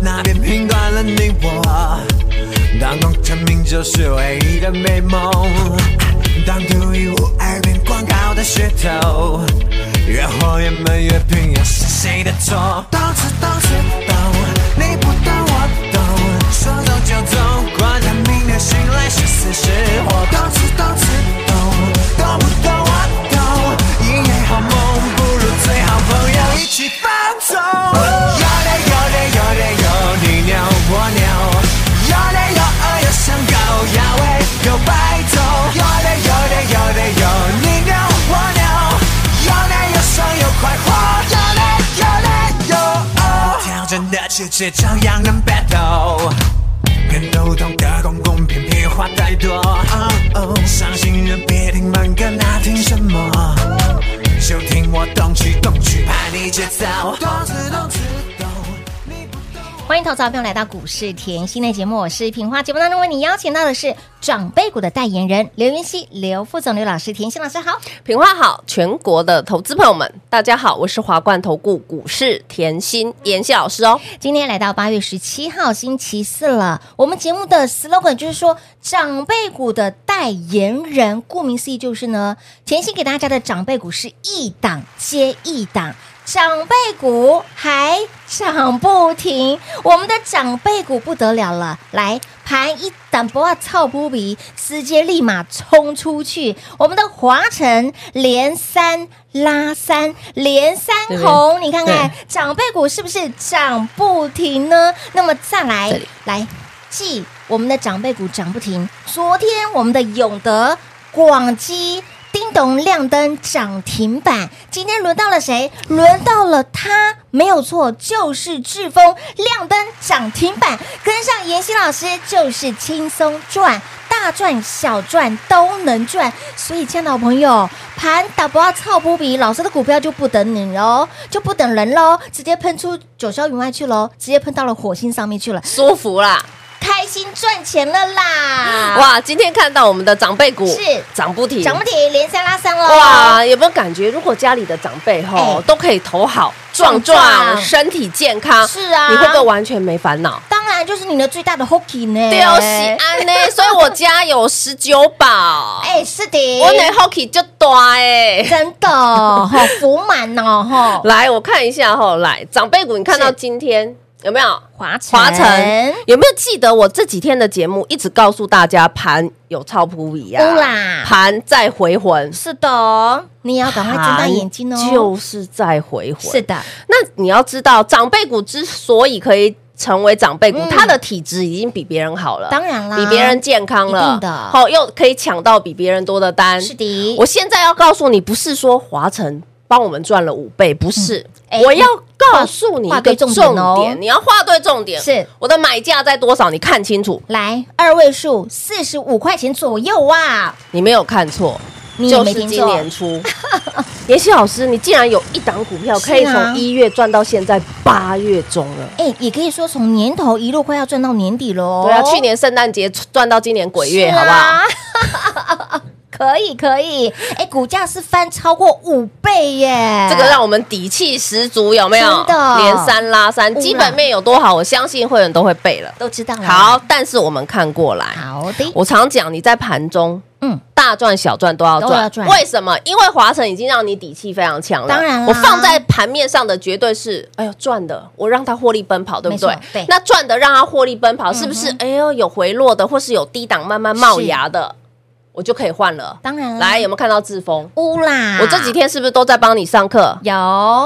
那边评断了你我，当功成名就是唯一的美梦，当独一无二变广告的噱头，越活越闷越拼，又是谁的错？都知都知道，你不懂我懂，说走就走，管他明天醒来是死是活，都知都知道，懂不懂我懂，一夜好梦不如最好朋友一起照样能 battle，投资者朋友来到股市甜心的节目，我是平花。节目当中为你邀请到的是长辈股的代言人刘云熙、刘副总、刘老师。甜心老师好，平花好，全国的投资朋友们大家好，我是华冠投顾股市甜心妍希老师哦。今天来到八月十七号星期四了，我们节目的 slogan 就是说长辈股的代言人，顾名思义就是呢，甜心给大家的长辈股是一档接一档。长辈股还涨不停，我们的长辈股不得了了！来盘一档不啊操不比，直接立马冲出去！我们的华晨连三拉三，连三红，你看看长辈股是不是涨不停呢？那么再来来记我们的长辈股涨不停。昨天我们的永德、广基。叮咚亮灯涨停板，今天轮到了谁？轮到了他，没有错，就是致丰亮灯涨停板，跟上妍希老师就是轻松赚，大赚小赚都能赚。所以，亲爱的朋友，盘打不要操不比，老师的股票就不等你喽，就不等人喽，直接喷出九霄云外去喽，直接喷到了火星上面去了，舒服啦。开心赚钱了啦！哇，今天看到我们的长辈股是涨不停，涨不停，连三拉三哦。哇，有没有感觉？如果家里的长辈吼、欸、都可以投好壮壮，身体健康，是啊，你会不会完全没烦恼？当然，就是你的最大的 Hockey 呢，对哦，喜安呢。所以我家有十九宝，哎，是的，我的 Hockey 就大哎，真的 好福满哦哈。来，我看一下哈，来长辈股，你看到今天。有没有华城？华城有没有记得我这几天的节目一直告诉大家盘有超普比啊？啦，盘在回魂。是的，你也要赶快睁大眼睛哦。就是在回魂。是的，那你要知道，长辈股之所以可以成为长辈股，它的体质已经比别人好了，当然啦，比别人健康了。好，又可以抢到比别人多的单。是的，我现在要告诉你，不是说华晨帮我们赚了五倍，不是，我要。告诉你一个重点，哦，你要画对重点。是我的买价在多少？你看清楚。来，二位数四十五块钱左右啊！你没有看错。就是今年初，妍希老师，你竟然有一档股票可以从一月赚到现在八月中了。哎，也可以说从年头一路快要赚到年底喽。对啊，去年圣诞节赚到今年鬼月，好不好？可以可以，哎，股价是翻超过五倍耶，这个让我们底气十足，有没有？真的，连三拉三，基本面有多好，我相信会员都会背了，都知道了。好，但是我们看过来，好的，我常讲你在盘中，嗯，大赚小赚都要赚，为什么？因为华晨已经让你底气非常强了，当然，我放在盘面上的绝对是，哎呦赚的，我让它获利奔跑，对不对？对，那赚的让它获利奔跑，是不是？哎呦有回落的，或是有低档慢慢冒芽的。我就可以换了。当然了，来有没有看到志峰？乌啦！我这几天是不是都在帮你上课？有，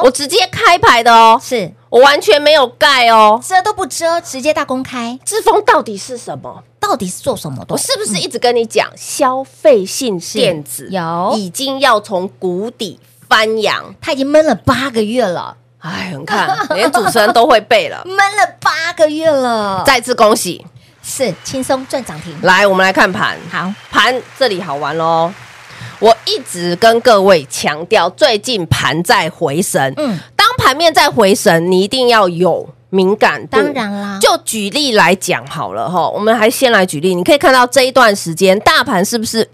我直接开牌的哦，是我完全没有盖哦，遮都不遮，直接大公开。志峰到底是什么？到底是做什么的？我是不是一直跟你讲，消费性电子有已经要从谷底翻扬？它已经闷了八个月了。哎，你看，连主持人都会背了，闷了八个月了。再次恭喜！是轻松赚涨停。来，我们来看盘。好，盘这里好玩喽。我一直跟各位强调，最近盘在回神。嗯，当盘面在回神，你一定要有敏感度。当然啦，就举例来讲好了哈。我们还先来举例，你可以看到这一段时间大盘是不是？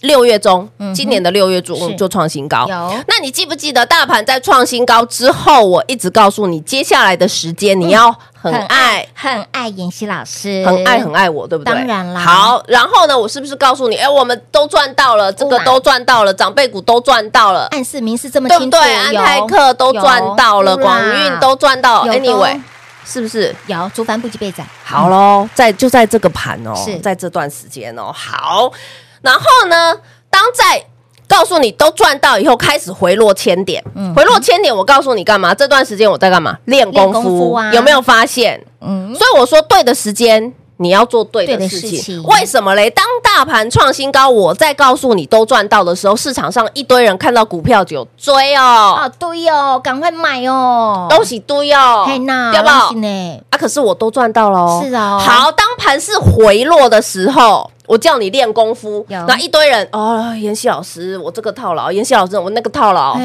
六月中，今年的六月中就创新高。有，那你记不记得大盘在创新高之后，我一直告诉你，接下来的时间你要很爱很爱妍希老师，很爱很爱我，对不对？当然啦。好，然后呢，我是不是告诉你，哎，我们都赚到了，这个都赚到了，长辈股都赚到了，暗示明示这么清楚，对，安泰克都赚到了，广运都赚到了，Anyway，是不是？有，竹帆不及被宰。好喽，在就在这个盘哦，在这段时间哦，好。然后呢，当在告诉你都赚到以后，开始回落千点，嗯、回落千点，我告诉你干嘛？这段时间我在干嘛？练功夫，功夫啊、有没有发现？嗯，所以我说对的时间你要做对的事情。事情为什么嘞？当大盘创新高，我在告诉你都赚到的时候，市场上一堆人看到股票就追哦，啊对哦，赶快买哦，恭喜对哦，嘿那要不要？啊，可是我都赚到了哦，是哦。好，当盘是回落的时候。我叫你练功夫，那一堆人哦，妍希老师，我这个套牢，妍希老师，我那个套牢，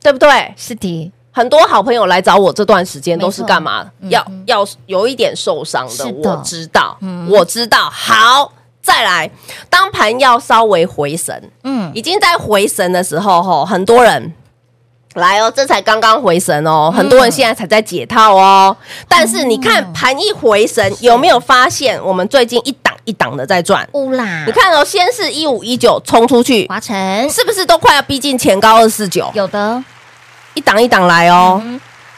对不对？是的，很多好朋友来找我这段时间都是干嘛？要要有一点受伤的，我知道，我知道。好，再来，当盘要稍微回神，嗯，已经在回神的时候，吼，很多人。来哦，这才刚刚回神哦，很多人现在才在解套哦。但是你看盘一回神，有没有发现我们最近一档一档的在赚？乌啦！你看哦，先是一五一九冲出去，华晨是不是都快要逼近前高二四九？有的，一档一档来哦，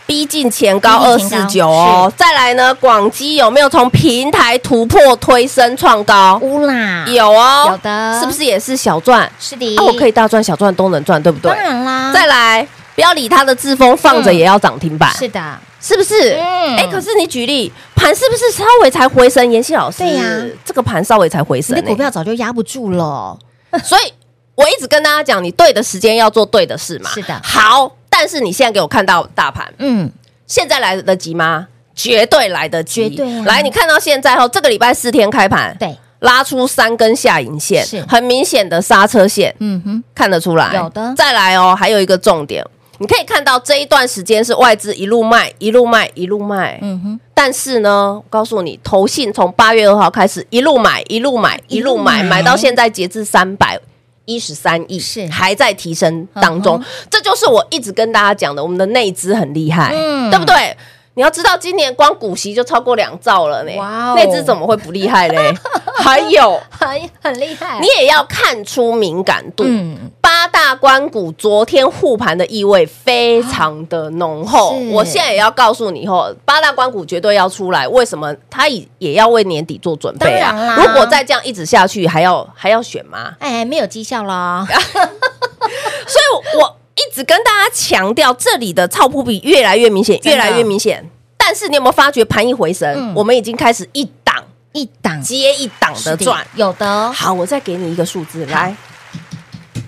逼近前高二四九哦。再来呢，广基有没有从平台突破推升创高？乌啦，有哦，有的，是不是也是小赚？是的，我可以大赚小赚都能赚，对不对？当然啦，再来。不要理他的致丰，放着也要涨停板。是的，是不是？哎，可是你举例盘是不是稍微才回升？妍希老师，对呀，这个盘稍微才回神，你的股票早就压不住了。所以我一直跟大家讲，你对的时间要做对的事嘛。是的，好。但是你现在给我看到大盘，嗯，现在来得及吗？绝对来得及。绝对。来，你看到现在后，这个礼拜四天开盘，对，拉出三根下影线，是很明显的刹车线。嗯哼，看得出来。有的。再来哦，还有一个重点。你可以看到这一段时间是外资一路卖，一路卖，一路卖。嗯哼。但是呢，我告诉你，投信从八月二号开始一路买，一路买，一路买，买到现在截至三百一十三亿，是还在提升当中。这就是我一直跟大家讲的，我们的内资很厉害，嗯，对不对？你要知道，今年光股息就超过两兆了呢。哇，哦，那只怎么会不厉害嘞？还有，很很厉害。你也要看出敏感度。嗯，八大关股昨天护盘的意味非常的浓厚。我现在也要告诉你，以后八大关股绝对要出来。为什么？它也也要为年底做准备啊。如果再这样一直下去，还要还要选吗？哎，没有绩效啦。所以我。一直跟大家强调，这里的超扑比越来越明显，越来越明显。但是你有没有发觉，盘一回神，我们已经开始一档一档接一档的赚，有的。好，我再给你一个数字来。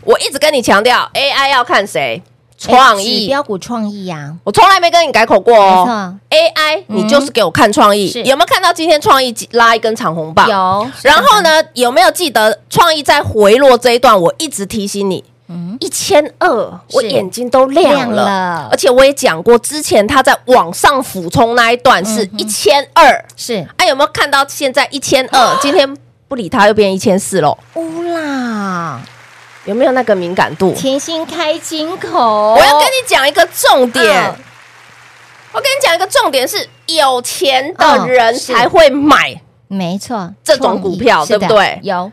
我一直跟你强调，AI 要看谁？创意标股创意呀，我从来没跟你改口过哦。AI，你就是给我看创意，有没有看到今天创意拉一根长红棒？有。然后呢，有没有记得创意在回落这一段？我一直提醒你。一千二，我眼睛都亮了，而且我也讲过，之前他在往上俯冲那一段是一千二，是。哎，有没有看到现在一千二？今天不理他，又变一千四喽。乌啦，有没有那个敏感度？甜心开金口，我要跟你讲一个重点，我跟你讲一个重点是，有钱的人才会买，没错，这种股票对不对？有。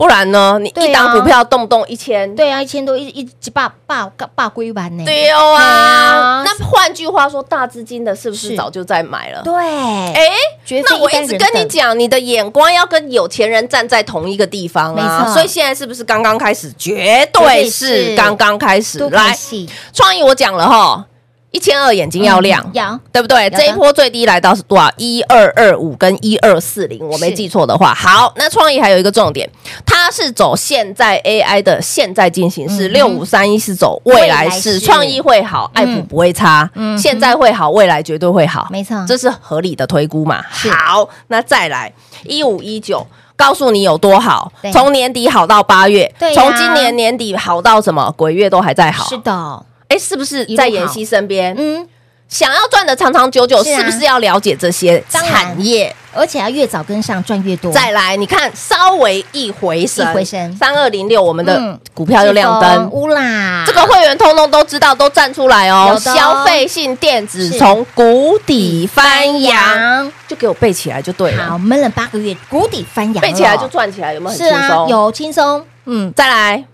不然呢？你一档股票动不动一千，对啊，一千多一一几百百百归完呢？对啊。那换句话说，大资金的是不是早就在买了？对，哎，那我一直跟你讲，你的眼光要跟有钱人站在同一个地方啊。所以现在是不是刚刚开始？绝对是刚刚开始。来，创意我讲了哈。一千二眼睛要亮，嗯、对不对？这一波最低来到是多少？一二二五跟一二四零，我没记错的话。好，那创意还有一个重点，它是走现在 AI 的现在进行式，六五三一是走未来式，创意会好，爱普不会差，嗯，现在会好，未来绝对会好，没错，这是合理的推估嘛。好，那再来一五一九，告诉你有多好，从年底好到八月，从今年年底好到什么鬼月都还在好，是的。哎，是不是在妍希身边？嗯，想要赚的长长久久，是不是要了解这些产业？而且要越早跟上，赚越多。再来，你看稍微一回升，一回神，三二零六，我们的股票又亮灯，乌啦！这个会员通通都知道，都站出来哦。消费性电子从谷底翻扬，就给我背起来就对了。好，闷了八个月，谷底翻扬，背起来就赚起来，有没有很轻松？有轻松。嗯，再来。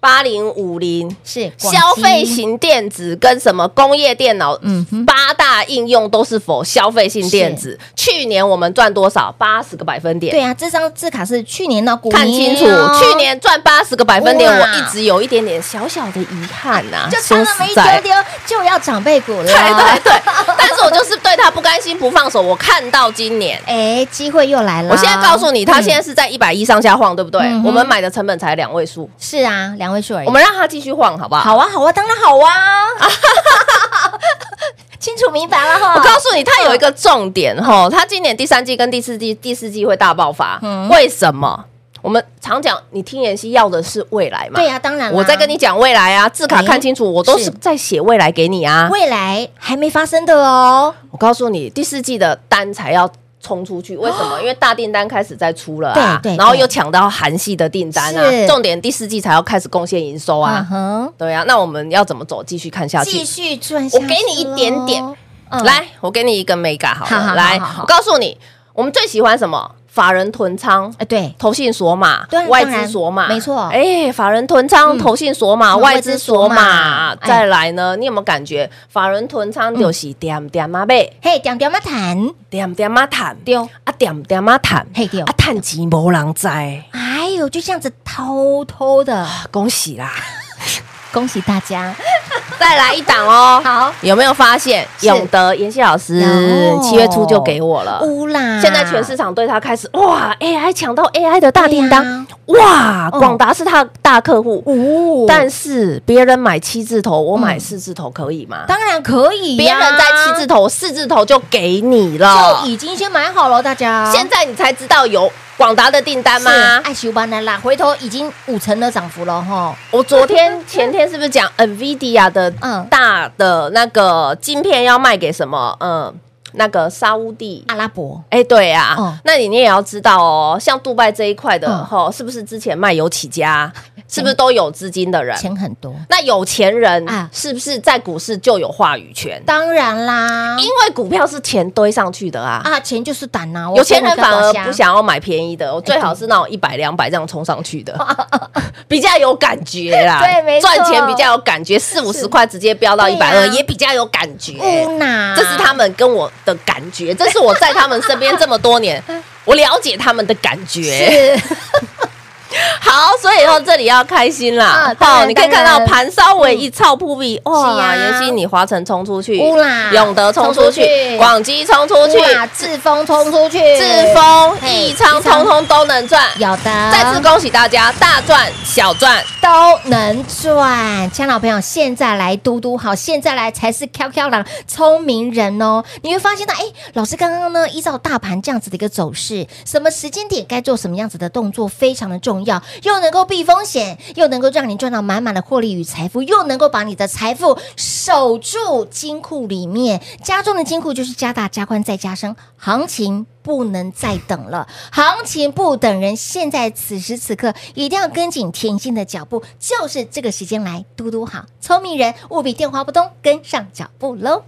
八零五零是消费型电子跟什么工业电脑，嗯，八大应用都是否消费性电子？去年我们赚多少？八十个百分点。对啊，这张字卡是去年的股，看清楚，去年赚八十个百分点，我一直有一点点小小的遗憾呐，就差那么一丢丢就要长辈股了。对对对，但是我就是对他不甘心不放手。我看到今年，哎，机会又来了。我现在告诉你，他现在是在一百一上下晃，对不对？我们买的成本才两位数。是啊，两位数而已。我们让他继续晃，好不好？好啊，好啊，当然好啊！清楚明白了哈。我告诉你，他有一个重点哈，他今年第三季跟第四季第四季会大爆发。嗯，为什么？我们常讲，你听妍希要的是未来嘛？对呀，当然。我在跟你讲未来啊，字卡看清楚，我都是在写未来给你啊。未来还没发生的哦。我告诉你，第四季的单才要。冲出去，为什么？因为大订单开始在出了啊，然后又抢到韩系的订单啊，重点第四季才要开始贡献营收啊，对啊，那我们要怎么走？继续看下去，继续赚。我给你一点点，来，我给你一个 mega 好了，来，我告诉你，我们最喜欢什么？法人囤仓，哎，对，投信锁码，外资锁码，没错，哎，法人囤仓，投信锁码，外资锁码，再来呢？你有没有感觉法人囤仓就是点点啊呗？嘿，点点啊谈，点点啊谈，丢啊，点点啊谈，嘿丢啊，谈钱无人知，哎呦，就这样子偷偷的，恭喜啦！恭喜大家，再来一档哦！好，有没有发现永德妍希老师七月初就给我了？乌啦！现在全市场对他开始哇，AI 抢到 AI 的大订单，哇！广达是他大客户，哦。但是别人买七字头，我买四字头可以吗？当然可以，别人在七字头、四字头就给你了，就已经先买好了。大家现在你才知道有。广达的订单吗？爱修班的啦，回头已经五成的涨幅了哈。我昨天前天是不是讲 NVIDIA 的嗯大的那个晶片要卖给什么嗯？那个沙乌地阿拉伯，哎，对呀，那你你也要知道哦，像杜拜这一块的哈，是不是之前卖油起家，是不是都有资金的人，钱很多？那有钱人啊，是不是在股市就有话语权？当然啦，因为股票是钱堆上去的啊，啊，钱就是胆呐。有钱人反而不想要买便宜的，我最好是那种一百两百这样冲上去的，比较有感觉啦。对，没错，赚钱比较有感觉，四五十块直接飙到一百二，也比较有感觉。这是他们跟我的感觉，这是我在他们身边这么多年，我了解他们的感觉。好，所以说这里要开心啦。好，你可以看到盘稍微一超扑鼻，哇！妍希，你华晨冲出去，永德冲出去，广基冲出去，志峰冲出去，志峰、益昌通通都能赚。有的，再次恭喜大家，大赚小赚都能赚。亲爱的老朋友，现在来嘟嘟好，现在来才是 QQ 狼聪明人哦。你会发现到，哎，老师刚刚呢，依照大盘这样子的一个走势，什么时间点该做什么样子的动作，非常的重要。又能够避风险，又能够让你赚到满满的获利与财富，又能够把你的财富守住金库里面。家中的金库就是加大、加宽再加深，行情不能再等了，行情不等人。现在此时此刻一定要跟紧甜心的脚步，就是这个时间来嘟嘟好，聪明人务必电话不通，跟上脚步喽。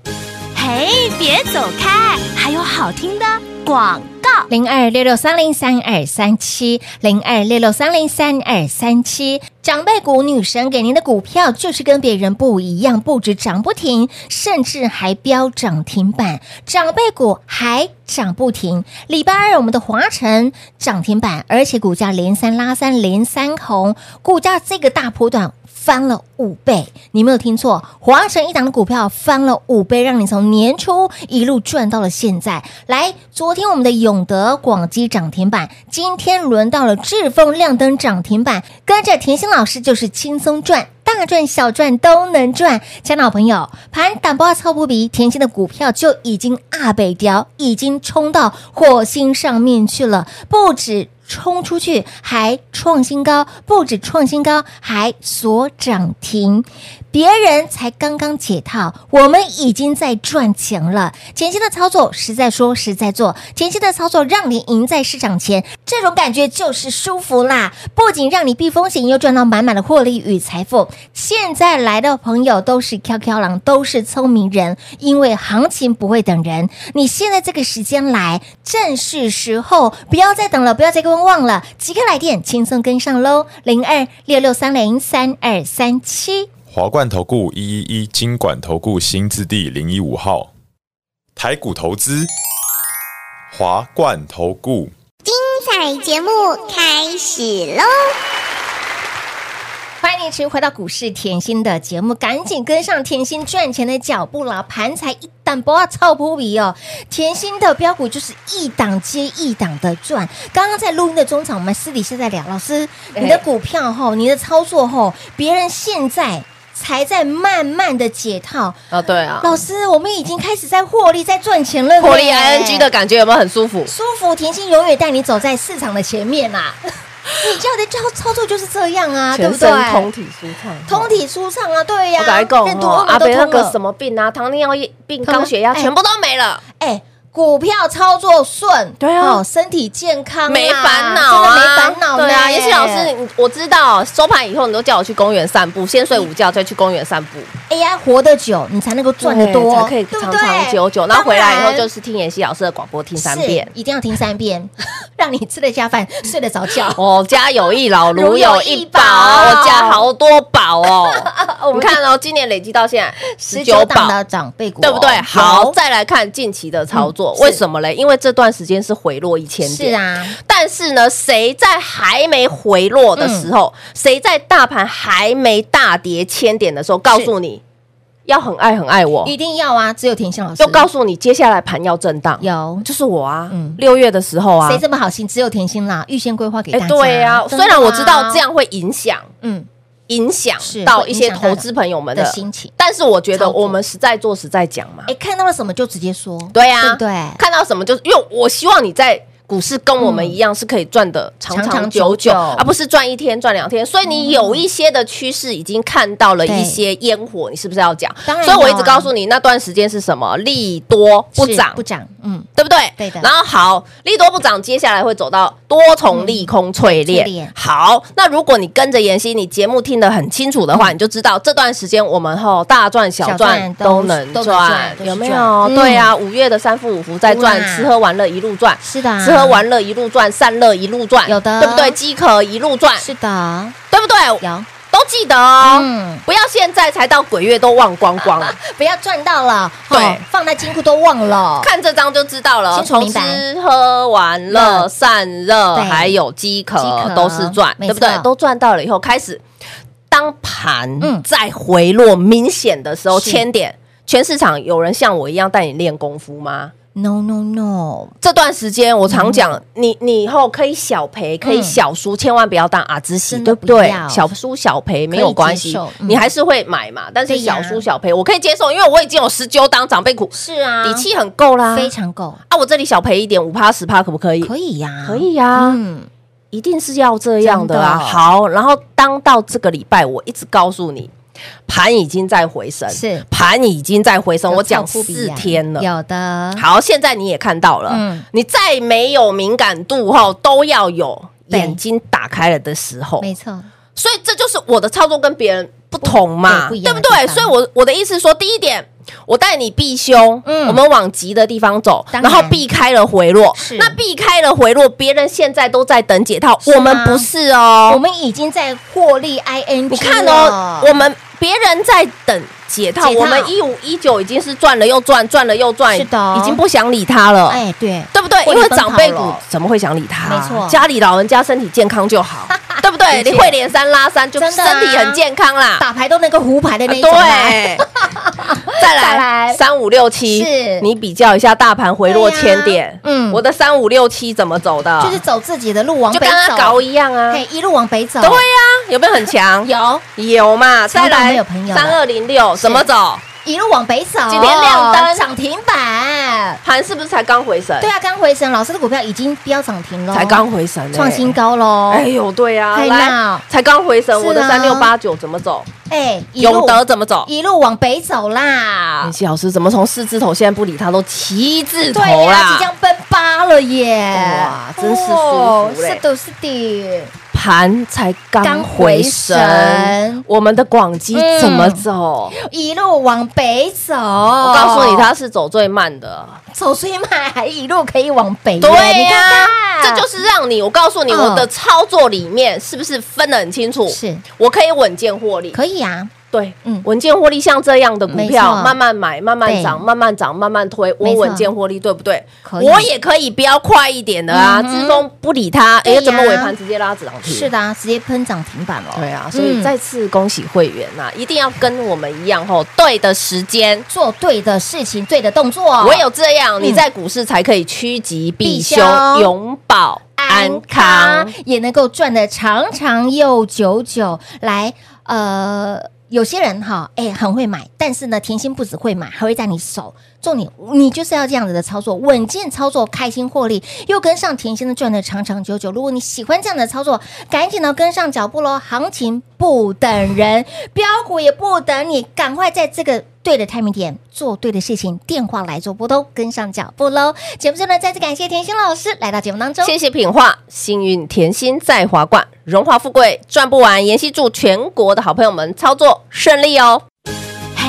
嘿，别走开，还有好听的广零二六六三零三二三七零二六六三零三二三七。长辈股女神给您的股票就是跟别人不一样，不止涨不停，甚至还飙涨停板。长辈股还涨不停。礼拜二我们的华晨涨停板，而且股价连三拉三连三红，股价这个大波段。翻了五倍，你没有听错，华城一档的股票翻了五倍，让你从年初一路赚到了现在。来，昨天我们的永德、广基涨停板，今天轮到了智丰亮灯涨停板，跟着甜心老师就是轻松赚，大赚小赚都能赚。亲爱的朋友，盘胆包超扑鼻，甜心的股票就已经二倍调，已经冲到火星上面去了，不止。冲出去还创新高，不止创新高，还锁涨停。别人才刚刚解套，我们已经在赚钱了。前期的操作，实在说实在做，前期的操作让你赢在市场前，这种感觉就是舒服啦。不仅让你避风险，又赚到满满的获利与财富。现在来的朋友都是 Q Q 狼，都是聪明人，因为行情不会等人。你现在这个时间来，正是时候，不要再等了，不要再跟我观望了，即刻来电，轻松跟上喽，零二六六三零三二三七。华冠投顾一一一金管投顾新字第零一五号，台股投资，华冠投顾，精彩节目开始喽！欢迎你持续回到股市甜心的节目，赶紧跟上甜心赚钱的脚步了。盘才一档不要臭扑鼻哦，甜心的标股就是一档接一档的赚。刚刚在录音的中场，我们私底下在聊，老师，你的股票后，你的操作后，别人现在。才在慢慢的解套啊，对啊，老师，我们已经开始在获利，在赚钱了。获利 ING 的感觉有没有很舒服？舒服，甜心永远带你走在市场的前面啊！你教的操操作就是这样啊，对不对？通体舒畅，通体舒畅啊，对呀。我改讲哦，阿北那个什么病啊，糖尿病、高血压，全部都没了。哎。股票操作顺，对啊，身体健康，没烦恼啊，没烦恼。对啊，妍希老师，我知道收盘以后你都叫我去公园散步，先睡午觉再去公园散步。哎呀，活得久，你才能够赚得多，才可以长长久久。然后回来以后就是听妍希老师的广播，听三遍，一定要听三遍，让你吃得下饭，睡得着觉。哦，家有一老，如有一宝，我家好多宝哦。我们看哦，今年累积到现在十九宝的长辈股，对不对？好，再来看近期的操作。为什么嘞？因为这段时间是回落一千点，是啊。但是呢，谁在还没回落的时候，谁、嗯、在大盘还没大跌千点的时候，告诉你要很爱很爱我，一定要啊！只有田心老师就告诉你，接下来盘要震荡，有就是我啊。嗯，六月的时候啊，谁这么好心？只有甜心啦，预先规划给大家。对啊，虽然我知道这样会影响，嗯。影响到一些投资朋友们的心情，但是我觉得我们实在做实在讲嘛，哎，看到了什么就直接说，对呀，对不对？看到什么就是，因为我希望你在。股市跟我们一样是可以赚的长长久久，而不是赚一天赚两天。所以你有一些的趋势已经看到了一些烟火，你是不是要讲？当然所以我一直告诉你那段时间是什么？利多不涨不涨，嗯，对不对？对的。然后好，利多不涨，接下来会走到多重利空淬炼。好，那如果你跟着妍希，你节目听得很清楚的话，你就知道这段时间我们后大赚小赚都能赚，有没有？对啊，五月的三伏五伏在赚，吃喝玩乐一路赚，是的。玩乐一路赚，散乐一路赚，有的，对不对？饥渴一路赚，是的，对不对？有，都记得哦。嗯，不要现在才到鬼月都忘光光。了，不要赚到了，对，放在金库都忘了。看这张就知道了，从吃喝玩乐、散热还有饥渴都是赚，对不对？都赚到了以后，开始当盘在回落明显的时候，千点，全市场有人像我一样带你练功夫吗？No no no！这段时间我常讲，你你以后可以小赔，可以小输，千万不要当阿兹西，对不对？小输小赔没有关系，你还是会买嘛。但是小输小赔我可以接受，因为我已经有十九档长辈股，是啊，底气很够啦，非常够啊。我这里小赔一点，五趴十趴可不可以？可以呀，可以呀，嗯，一定是要这样的啊。好，然后当到这个礼拜，我一直告诉你。盘已经在回升，是盘已经在回升。我讲四天了，有的。好，现在你也看到了，嗯，你再没有敏感度后，都要有眼睛打开了的时候，没错。所以这就是我的操作跟别人不同嘛，对不对？所以，我我的意思是说，第一点，我带你避凶，嗯，我们往急的地方走，然后避开了回落。是，那避开了回落，别人现在都在等解套，我们不是哦，我们已经在获利 ING。你看哦，我们别人在等。解套，我们一五一九已经是赚了又赚，赚了又赚，是的，已经不想理他了。哎，对，对不对？因为长辈股怎么会想理他？没错，家里老人家身体健康就好，对不对？你会连三拉三，就身体很健康啦。打牌都那个胡牌的那种。对，再来三五六七，是你比较一下大盘回落千点，嗯，我的三五六七怎么走的？就是走自己的路，往北走，就跟他搞一样啊，可以一路往北走。对呀，有没有很强？有，有嘛？再来三二零六。怎么走？一路往北走。今天亮灯涨停板，盘是不是才刚回神？对啊，刚回神。老师的股票已经飙涨停了，才刚回神，创新高喽！哎呦，对啊，来，才刚回神。我的三六八九怎么走？哎，永德怎么走？一路往北走啦。妍希老师怎么从四字头现在不理他，都七字头啦？即将奔八了耶！哇，真是舒服是的，是的。盘才刚回神，我们的广基怎么走？一路往北走。我告诉你，它是走最慢的，走最慢还一路可以往北。对呀，这就是让你，我告诉你，我的操作里面是不是分得很清楚？是我可以稳健获利，可以啊。对，嗯，稳健获利像这样的股票，慢慢买，慢慢涨，慢慢涨，慢慢推，我稳健获利，对不对？我也可以标快一点的啊，之锋不理他，哎，怎么尾盘直接拉涨停？是的啊，直接喷涨停板了。对啊，所以再次恭喜会员呐，一定要跟我们一样吼，对的时间做对的事情，对的动作。唯有这样，你在股市才可以趋吉避凶，永保安康，也能够赚得长长又久久。来，呃。有些人哈，哎，很会买，但是呢，甜心不只会买，还会在你手。重点，你就是要这样子的操作，稳健操作，开心获利，又跟上甜心的赚的长长久久。如果你喜欢这样的操作，赶紧的跟上脚步喽！行情不等人，标股也不等你，赶快在这个对的 timing 点。做对的事情，电话来做拨通，跟上脚步喽！节目最后呢，再次感谢甜心老师来到节目当中，谢谢品画，幸运甜心在华冠。荣华富贵赚不完，妍希祝全国的好朋友们操作顺利哦！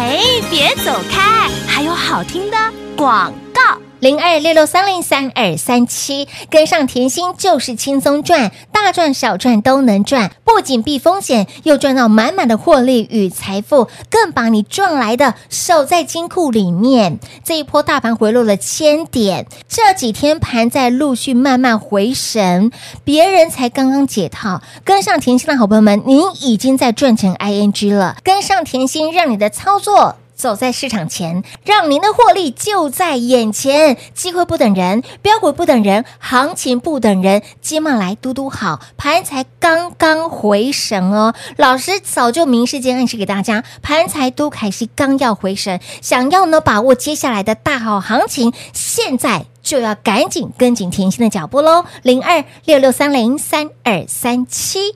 哎，别走开，还有好听的广告。零二六六三零三二三七，跟上甜心就是轻松赚，大赚小赚都能赚，不仅避风险，又赚到满满的获利与财富，更把你赚来的守在金库里面。这一波大盘回落了千点，这几天盘在陆续慢慢回神，别人才刚刚解套，跟上甜心的好朋友们，您已经在赚成 ING 了，跟上甜心，让你的操作。走在市场前，让您的获利就在眼前。机会不等人，标股不等人，行情不等人。接下来嘟嘟好，盘才刚刚回神哦。老师早就明示间暗示给大家，盘才都凯西刚要回神，想要呢把握接下来的大好行情，现在就要赶紧跟紧甜心的脚步喽。零二六六三零三二三七。